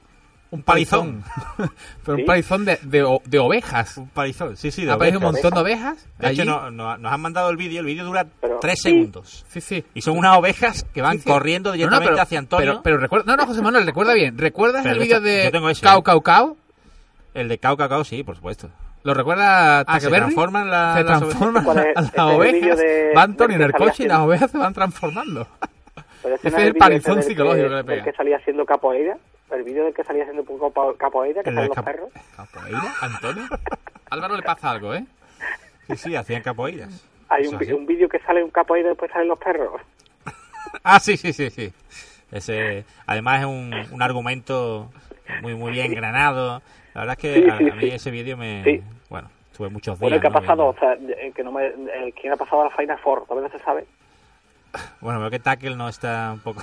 Un palizón. Pero ¿Sí? un palizón de, de, o- de ovejas. Un palizón, sí, sí. De Ha aparecido un ovejas. montón de ovejas. De hecho, no- no- nos han mandado el vídeo. El vídeo dura Pero- tres sí. segundos. Sí, sí. Y son unas ovejas que van Sí, sí. corriendo No, no, directamente pero- hacia Antonio. Pero, pero recuerda, no, no, José Manuel, recuerda bien. ¿Recuerdas Pero el vídeo te- yo tengo de ese, Cao ¿eh? Cao Cao? El de Cao Cacao, sí, por supuesto. ¿Lo recuerda Ah, ¿se transforman la- Se las transforman ¿Cuál es? las el ovejas. de- Va Antonio en el coche y las ovejas se van transformando. Pero Ese no es el palizón del psicológico que le pega. que salía haciendo capoeira. El vídeo del que salía haciendo capo- capoeira, que El salen los capo- perros. ¿Capoeira? ¿Antonio? Álvaro le pasa algo, ¿eh? Sí, sí, hacían capoeiras. Hay un, un vídeo que sale un capoeira y después salen los perros. Ah, sí, sí, sí, sí. Ese, además es un, un argumento muy, muy bien granado. La verdad es que Sí, a, sí, a mí sí. ese vídeo me... Bueno, estuve muchos días. Bueno, ¿qué ha ¿no? pasado? viendo. O sea, eh, que no me, ¿quién ha pasado a la Final Four? Todavía no se sabe. Bueno, veo que Tackle no está un poco...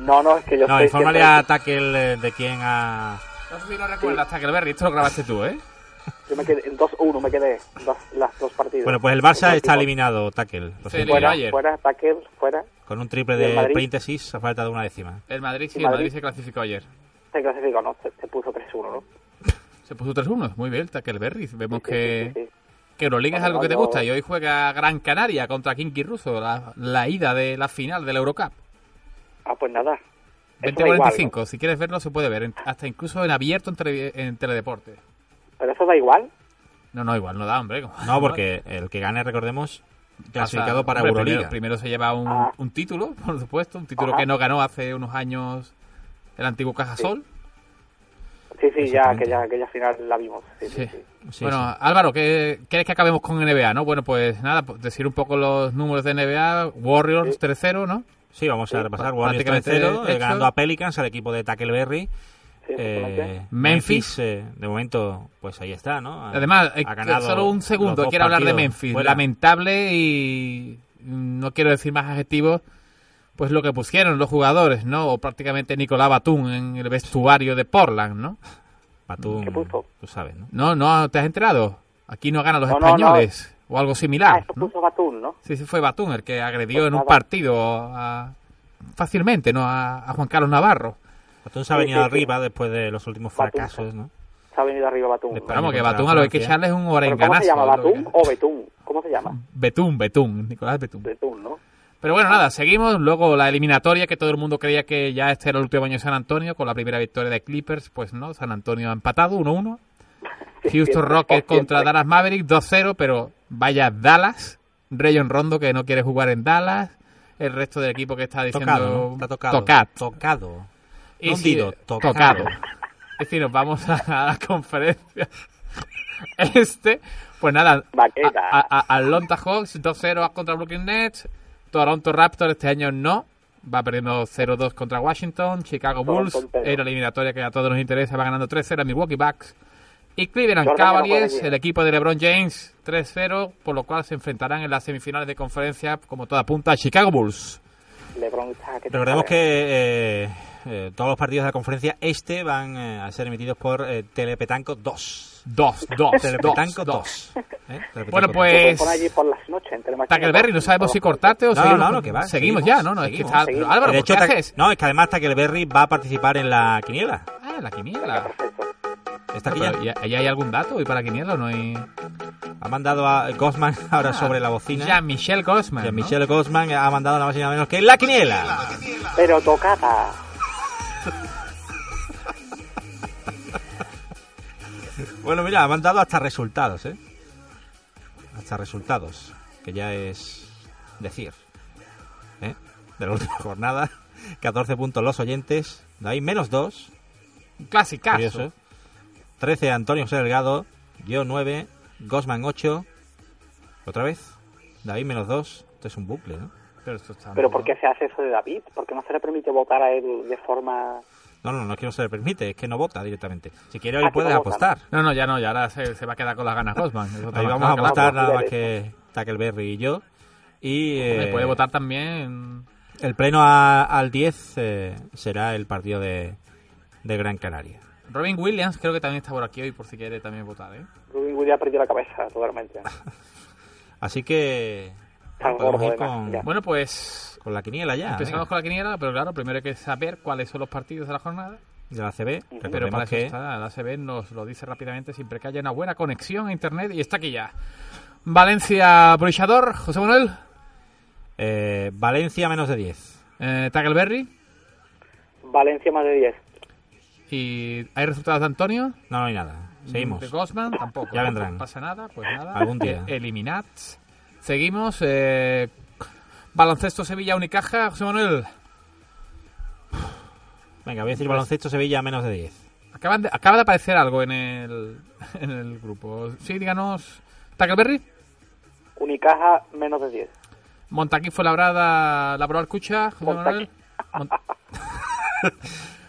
No, no, es que yo No, sé infórmale a Tackle eh, de quién ha... No sé si lo recuerdas, Tackleberry. Esto lo grabaste tú, ¿eh? Yo me quedé en 2-1, me quedé dos, las dos partidos. Bueno, pues el Barça está eliminado, Tackle. Sí. Fuera, ayer. fuera, Taquel, fuera. Con un triple ¿Y el de? Príntesis a falta de una décima. El Madrid, sí, ¿Y el Madrid Madrid? se clasificó ayer. Se clasificó, ¿no? Se, se puso 3-1, ¿no? Se puso 3-1. Muy bien, Tackleberry. Vemos Sí, sí, que, sí, sí. que Euroliga es Bueno, algo que te yo- gusta. Y hoy juega Gran Canaria contra Kinky Russo, la, la ida de la final de la Eurocup. Ah, pues nada. Eso da igual, 2045. Si quieres verlo, se puede ver. hasta incluso en abierto en, tele- en Teledeporte. Pero eso da igual. No, no, igual no da, hombre. No, porque el que gane, recordemos, clasificado para hombre, Euroliga. Primero, primero se lleva un, Ah. un título, por supuesto. Un título Ajá. que no ganó hace unos años el antiguo Cajasol. Sí, sí, ya, que ya, que ya al final la vimos. Sí, sí, Sí. sí. Sí, bueno, sí. Álvaro, ¿qué quieres que acabemos con NBA, no? Bueno, pues nada, pues decir un poco los números de NBA. Warriors Sí. 3-0, ¿no? Sí, vamos a repasar. Warriors prácticamente 3-0, eh, hecho. ganando a Pelicans, al equipo de Tackleberry. Sí, Eh. Memphis, eh, de momento, pues ahí está, ¿no? Ha- Además, eh, ha ganado solo un segundo, quiero hablar de Memphis. fuera. Lamentable y no quiero decir más adjetivos, pues lo que pusieron los jugadores, ¿no? O prácticamente Nicolás Batum en el vestuario de Portland, ¿no? Batum, ¿Qué puso? tú sabes, ¿no? No, no, ¿te has enterado? Aquí no ganan los No, no, no. O algo Ah, similar. ¿no? puso Batún, ¿no? Sí, sí, fue Batún el que agredió Pues en un partido a- fácilmente, ¿no? A, a Juan Carlos Navarro. Batún se ha venido sí, sí. arriba después de los últimos Batún. fracasos, ¿no? Se ha venido arriba Batún. Vamos, que Batún a lo que hay que echarle es un ¿Pero ¿Cómo se orenganazo. llama? ¿Batún o Betún? ¿Cómo se llama? Betún, Betún, Nicolás Betún. Betún, ¿no? Pero bueno, nada, seguimos. Luego la eliminatoria, que todo el mundo creía que ya este era el último año de San Antonio, con la primera victoria de Clippers. Pues no, San Antonio ha empatado 1-1. Houston Rockets contra. Dallas Mavericks 2-0, pero vaya Dallas. Rayon Rondo que no quiere jugar en Dallas. El resto del equipo que está diciendo... Tocado, ¿no? Está tocado. Tocat. Tocado. Y hundido, tocado. tocado. Es decir, nos vamos a la conferencia este. Pues nada, Atlanta Hawks 2-0 contra Brooklyn Nets. Toronto Raptors este año no. Va perdiendo 0-2 contra Washington. Chicago Bulls en la eliminatoria que a todos nos interesa. Va ganando 3-0 a Milwaukee Bucks. Y Cleveland Cavaliers, el equipo de LeBron James, 3-0. Por lo cual se enfrentarán en las semifinales de conferencia, como toda punta, a Chicago Bulls. Lebron que Recordemos que eh, eh, todos los partidos de la conferencia este van eh, a ser emitidos por eh, Telepetanco 2. 2, 2, Telepetanco 2, 2. ¿eh? Telepetanco Bueno, 2. pues- en. Tackleberry, no sabemos si cortarte o No, seguimos. no, no, que va, Seguimos, seguimos, ya, ¿no? no es que está. Álvaro, de ¿por hecho, qué Ta- haces? no, es que además Tackleberry va a participar en la quiniela. Ah, la quiniela. Perfecto. Está aquí ya. Pero, ¿y ahí hay algún dato hoy para quiniela o no hay? Ha mandado a Gosman ahora sobre la bocina. Ya, Michelle Gosman. Ya ¿no? Michelle Gosman ha mandado nada más y nada menos que la quiniela. Pero tocada. Bueno, mira, ha mandado hasta resultados, ¿eh? Hasta resultados, que ya es decir. ¿eh? De la última jornada, 14 puntos los oyentes, David menos 2, Un clasicazo. curioso. 13 Antonio José Delgado, yo 9, Gosman 8, otra vez, David menos 2, esto es un bucle, ¿no? Pero, esto está ¿Pero por qué se hace eso de David? ¿Por qué no se le permite votar a él de forma... No, no, no es que no se le permite, es que no vota directamente. Si quiere hoy Ah, puedes no apostar. No, no, ya no, ya ahora se, se va a quedar con las ganas Gosman. Ahí vamos a apostar nada más que Tackleberry y yo. Y eh, Puede votar también. el pleno a- al 10 eh, será el partido de, de Gran Canaria. Robin Williams creo que también está por aquí hoy por si quiere también votar, ¿eh? Rubin Williams perdió la cabeza totalmente. Así que Tan podemos gordo, con. Bueno, pues con la quiniela ya. empezamos venga. con la quiniela, pero claro, primero hay que saber cuáles son los partidos de la jornada. de la CB. Pero Recordemos para eso que está, la ACB nos lo dice rápidamente siempre que haya una buena conexión a internet y está aquí ya. Valencia Bruixador, José Manuel, eh, Valencia menos de 10. eh, Tackleberry Valencia más de 10. Y ¿hay resultados de Antonio? No, no hay nada. Seguimos. De Gosman tampoco. Ya vendrán. No pasa nada, pues nada. Algún día. Eh, eliminad. Seguimos. eh, baloncesto Sevilla Unicaja, José Manuel. Venga, voy a decir Pues- baloncesto Sevilla menos de 10. Acaban de, acaba de aparecer algo en el, en el grupo. Sí, díganos. Tackleberry. Unicaja menos de 10. Montaquí fue labrada, laboral Cucha, José Montaquí. Manuel.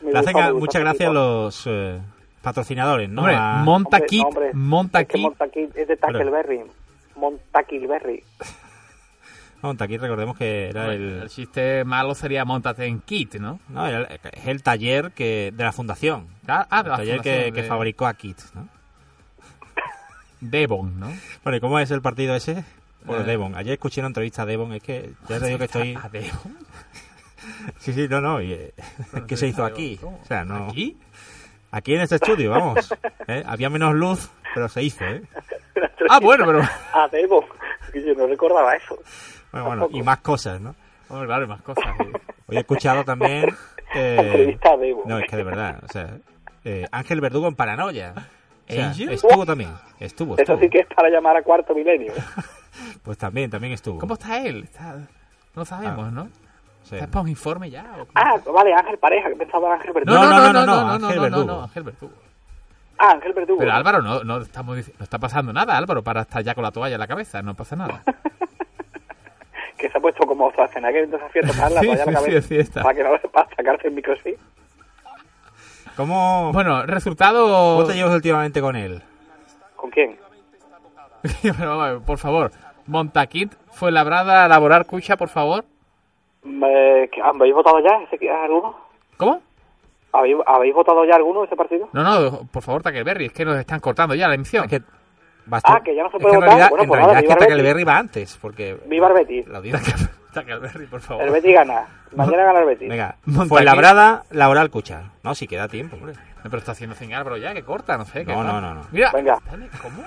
hacen gusta, a- me gusta muchas gracias equipo. los eh, patrocinadores, ¿no? Hombre, A- Montaquí, Hombre, hombre, Es que Montaquí. Montaquí es de Tackleberry. Montaquilberry. Montaquí, recordemos que era el, el, chiste malo sería Montate en Kit, ¿no? no, era el- es el taller que de la fundación. Ah, ah, El la taller que, fundación que de fabricó a Kit, ¿no? Devon, ¿no? Bueno, ¿y cómo es el partido ese? Bueno, Eh. Devon. Ayer escuché una entrevista a Devon, es que ya te digo que estoy... ¿A Devon? Sí, sí, no, no, y, eh, ¿qué se hizo aquí? O sea, no... ¿Aquí? Aquí en este estudio, vamos. ¿eh? Había menos luz, pero se hizo, ¿eh? Ah, bueno, pero... Ah, Debo. Yo no recordaba eso. Bueno, bueno, y más cosas, ¿no? Hombre, claro, hay más cosas. Hoy he escuchado también... eh, no, es que de verdad, o sea... eh, Ángel Verdugo en Paranoia. O sea, estuvo también, estuvo, Eso estuvo. sí que es para llamar a cuarto milenio. Pues también, también estuvo. ¿Cómo está él? Está- No sabemos, Ah. ¿no? Sí. ¿Está para un informe ya? o cómo Ah, vale, Ángel Pareja, que pensaba en Ángel Verdugo. No, no, no, no, no, Ángel no, Verdugo. no, Ángel Verdugo. Ah, Ángel Verdugo. Pero Álvaro, no, no, estamos, dic- no está pasando nada, Álvaro, para estar ya con la toalla en la cabeza, no pasa nada. Que se ha puesto como Schwarzenegger en desafío total la Sí, toalla a la sí, cabeza. sí, está. Para que no para sacarse el micro sí. ¿Cómo, Bueno, ¿Cómo resultado... te llevas últimamente con él? ¿Con quién? Pero, por favor, Montaquit fue labrada a laborar cucha, por favor. Eh, ¿que- ¿Habéis votado ya ese, alguno? ¿Cómo? ¿Habéis, ¿Habéis votado ya alguno ese partido? No, no, por favor, Tackleberry, es que nos están cortando ya la emisión. Es que Ah, que ya no se es puede en votar. realidad, Bueno, en pues realidad nada, es que el va antes, porque Viva el Betis. la audiencia que Tackleberry, por favor. El Betis gana. Mañana gana el Betis. Venga, Montaquí. fue labrada, Laboral Cucha. No, si queda tiempo, hombre. Pero está haciendo señal, pero ya, que corta, no sé. que No, no, no, no. Mira, Venga. dale, ¿cómo?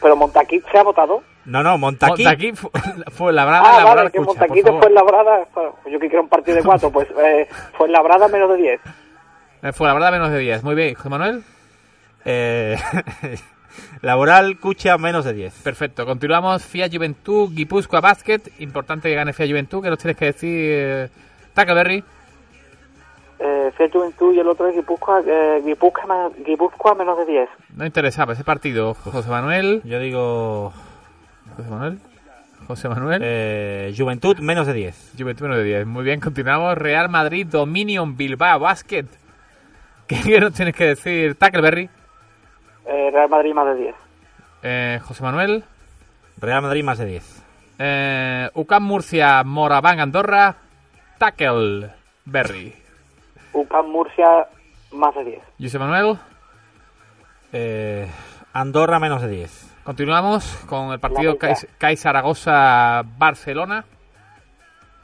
Pero Montaquí se ha votado. No, no, Montaquí. Montaquí fu- fue labrada, Ah, laboral vale, que Montaquí fue labrada. Bueno, yo que quiero un partido de cuatro, pues eh, fue labrada menos de 10. Eh, Fue labrada menos de 10. Muy bien, José Manuel. Eh, Laboral Cucha menos de 10. Perfecto. Continuamos. FIA Juventud, Guipúzcoa Basket. Importante que gane FIA Juventud, que nos tienes que decir. Eh, Tackleberry. Eh, Fiat Juventud y el otro es Guipúzcoa, eh, Guipúzcoa, menos- Guipúzcoa menos de 10. No interesaba ese partido. José Manuel. Yo digo José Manuel. José Manuel. eh, Juventud menos de 10. Juventud menos de 10. Muy bien, continuamos. Real Madrid, Dominion, Bilbao, Basket. ¿Qué, qué nos tienes que decir? Tackleberry. Eh, Real Madrid más de 10. Eh, José Manuel. Real Madrid más de 10. Eh, UCAM Murcia, Moraván, Andorra. Tackleberry. UCAM Murcia más de 10. José Manuel. Eh, Andorra menos de 10. Continuamos con el partido CAI, Zaragoza-Barcelona.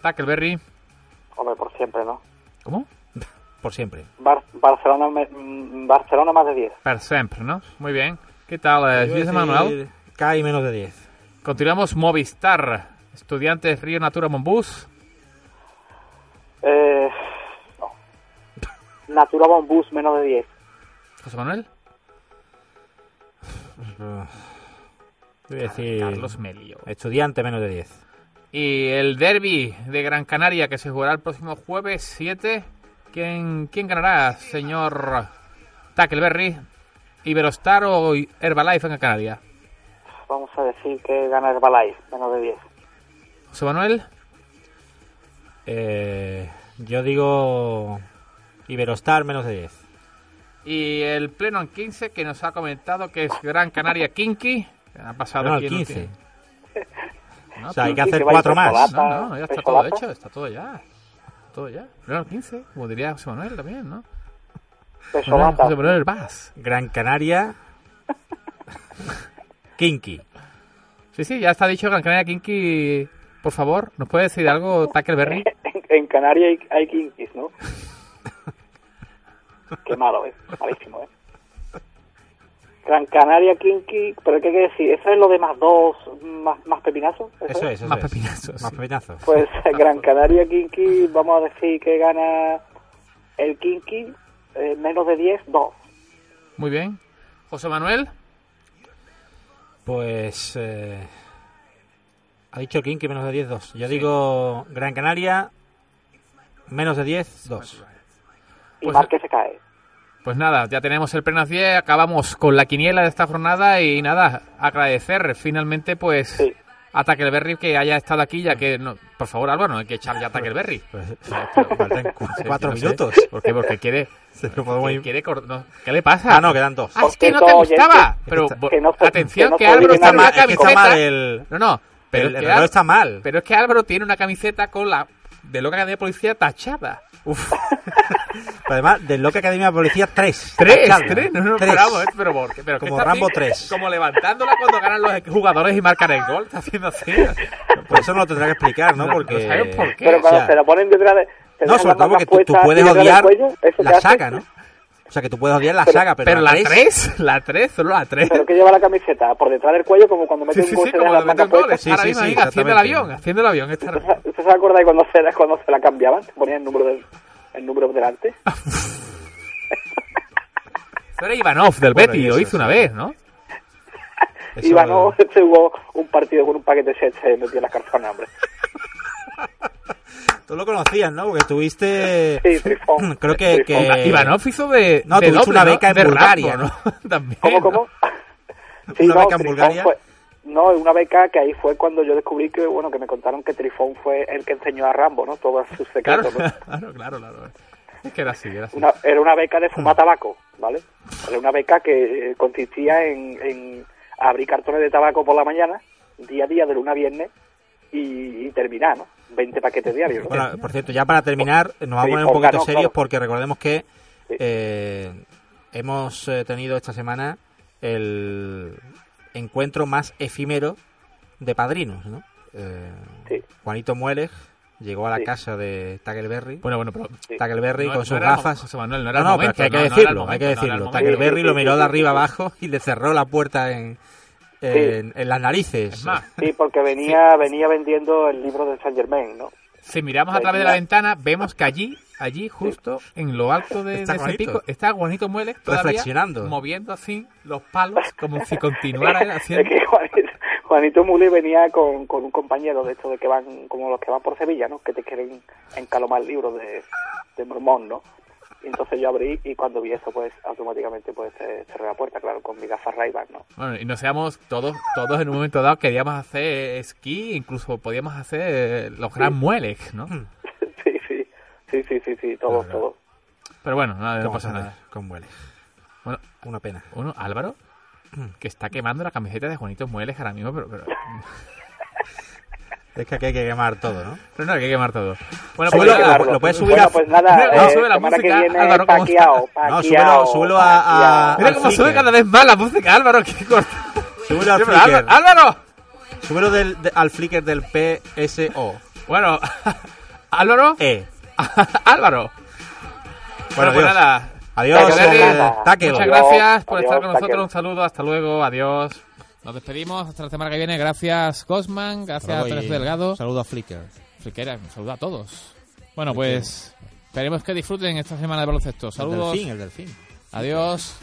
Tackleberry. Hombre, por siempre, ¿no? ¿Cómo? Por siempre. Bar- Barcelona, me- mm, Barcelona más de 10. Per sempre, ¿no? Muy bien. ¿Qué tal, eh, José Manuel? CAI menos de 10. Continuamos Movistar. Estudiantes Río Natura Monbus. Eh. Natura Bombus menos de 10. José Manuel. Voy a decir Carlos Melio. Estudiante menos de 10. Y el derby de Gran Canaria que se jugará el próximo jueves 7. ¿Quién, quién ganará, señor Tackleberry? ¿Iberostar o Herbalife en Gran Canaria? Vamos a decir que gana Herbalife menos de 10. José Manuel. Eh, yo digo Iberostar menos de 10. Y el pleno en 15 que nos ha comentado que es Gran Canaria Kinky. Ha pasado No, aquí el en 15. Uti- No, O sea, hay que hacer cuatro más. No, no, ya está todo hecho, está todo ya. Todo ya. Pleno en 15, como diría José Manuel también, ¿no? Pesolata. José Manuel Vaz. Gran Canaria. Kinky. Sí, sí, ya está dicho Gran Canaria Kinky. Por favor, ¿nos puede decir algo, Tackleberry? En, en Canarias hay, hay kinkis, ¿no? Qué malo, ¿eh? Malísimo, ¿eh? Gran Canaria Kinky, pero ¿qué quiere decir? ¿Eso es lo de más dos, más, más pepinazos? Eso es, eso Más es. pepinazos, Más sí. pepinazos. Pues Gran Canaria Kinky, vamos a decir que gana el Kinky eh, menos de 10, 2. Muy bien. José Manuel. Pues. eh, ha dicho Kinky menos de 10, 2. Yo digo Gran Canaria menos de 10, 2. Y Pues- Márquez se cae. Pues nada, ya tenemos el pleno 10, acabamos con la quiniela de esta jornada y nada, agradecer finalmente pues Sí. a Tackleberry que haya estado aquí, ya que, no, por favor Álvaro, no hay que echar ya a Tackleberry. Pues, faltan Sí, cuatro yo no sé. minutos. ¿Por qué? Porque quiere... Se lo podemos quiere no, ¿Qué le pasa? Ah, no, quedan dos. Ah, es que no te gustaba. Pero, que no atención, que Álvaro olviden tiene de una la- es que está mal el. No, no. Pero, el es que reloj Al- está mal. pero es que Álvaro tiene una camiseta con la de loca de policía tachada. Uf. Pero además, del Loca Academia de Policía, 3. Tres, tres, no nos paramos, ¿eh? Pero, ¿por qué? pero ¿qué Como Rambo así? 3. Como levantándola cuando ganan los jugadores y marcan el gol. Está haciendo así. Por eso no lo tendrá que explicar, ¿no? No- Porque. no sabemos por qué. Pero cuando o sea, se la ponen detrás de... No, sobre todo porque tú, tú puedes odiar cuello, ¿eso la saga, ¿no? O sea, que tú puedes odiar la Pero- saga, pero, Pero la tres- 3, la 3, solo la 3. Pero que lleva la camiseta por detrás del cuello como cuando mete Sí, sí, un gol sí, se como las mete un gol. Sí, Ahora sí, mismo, sí, venga, haciendo el avión, haciendo el avión. Esta... ¿Usted usted se acuerda de cuando se, cuando se la cambiaban? Te ponían el número, del, el número delante. Eso era Ivanov del Bueno, Betty, lo hizo una sí. vez, ¿no? ¿no? Este hubo un partido con un paquete de sets y metió las cartonas, hombre. Tú lo conocías, ¿no? Porque tuviste. Sí, Trifón. Creo que. Trifón. que- Ivanov hizo de. no, de tuviste doble, una ¿no? beca en Bulgaria, ¿no? También. ¿Cómo, ¿no? cómo? Una beca en Trifón Bulgaria. Fue, no, una beca que ahí fue cuando yo descubrí que, bueno, que me contaron que Trifón fue el que enseñó a Rambo, ¿no? Todos sus Claro, secretos. ¿no? claro, claro, claro. Es que era así, era así. Una- era una beca de fumar tabaco, ¿vale? Era una beca que eh, consistía en, en abrir cartones de tabaco por la mañana, día a día, de lunes a viernes, y, y terminar, ¿no? 20 paquetes diarios, ¿no? Bueno, por cierto, ya para terminar, nos vamos a poner un poquito serios claro. porque recordemos que Sí. eh, hemos eh, tenido esta semana el, encuentro más efímero de padrinos, ¿no? Eh, Sí. Juanito Mueles llegó a la Sí. casa de Tackleberry. Bueno, bueno, pero... Sí. Tackleberry No- con no sus gafas. José Manuel, no era no, el no, pero es que hay que decirlo, momento, hay que decirlo. Tackleberry Sí, lo miró sí, de sí, arriba sí. abajo y le cerró la puerta en, en, en las narices. Es más, Sí, porque venía venía vendiendo el libro de Saint Germain, ¿no? Si miramos a través de la ventana, vemos que allí, allí justo en lo alto de, ese pico, está Juanito Mueles todavía Reflexionando. moviendo así los palos como si continuara él Es haciendo... que Juanito, Juanito venía con, con un compañero de estos de que van, como los que van por Sevilla, ¿no? Que te quieren encalomar libros de, de Mormón, ¿no? Y entonces yo abrí y cuando vi eso, pues automáticamente pues eh, cerré la puerta, claro, con mi gafas ray ¿no? Bueno, y no seamos todos, todos en un momento dado queríamos hacer esquí, incluso podíamos hacer los gran mueles, ¿no? sí, sí, sí, sí, sí, sí, todos, Claro. todos. Pero bueno, nada, no ¿Cómo pasa nada. Con Mueles. Bueno, Una pena. uno, Álvaro, que está quemando la camiseta de Juanito Mueles ahora mismo, pero, pero, Es que aquí hay que quemar todo, ¿no? pero no, hay que quemar todo. Bueno, pues quemarlo. lo puedes subir bueno, a- pues nada, eh, sube la música, que viene Álvaro, No, súbelo- súbelo a-. Mira cómo sube cada vez más la música, Álvaro, que corta. Súbelo al Flickr. Álvaro, ¡Álvaro! Súbelo del, de- al Flickr del PSO. Bueno, Álvaro, E. Álvaro. Bueno, pues adiós. nada. Adiós, eh. Muchas gracias por adiós, estar con nosotros. Un saludo, hasta luego, adiós. Nos despedimos hasta la semana que viene. Gracias, Cosman. Gracias, Teresa Delgado. Saludo a Flickr. Flickera, un saludo a todos. Bueno, pues esperemos que disfruten esta semana de baloncesto. El Saludos. delfín, el delfín. Adiós.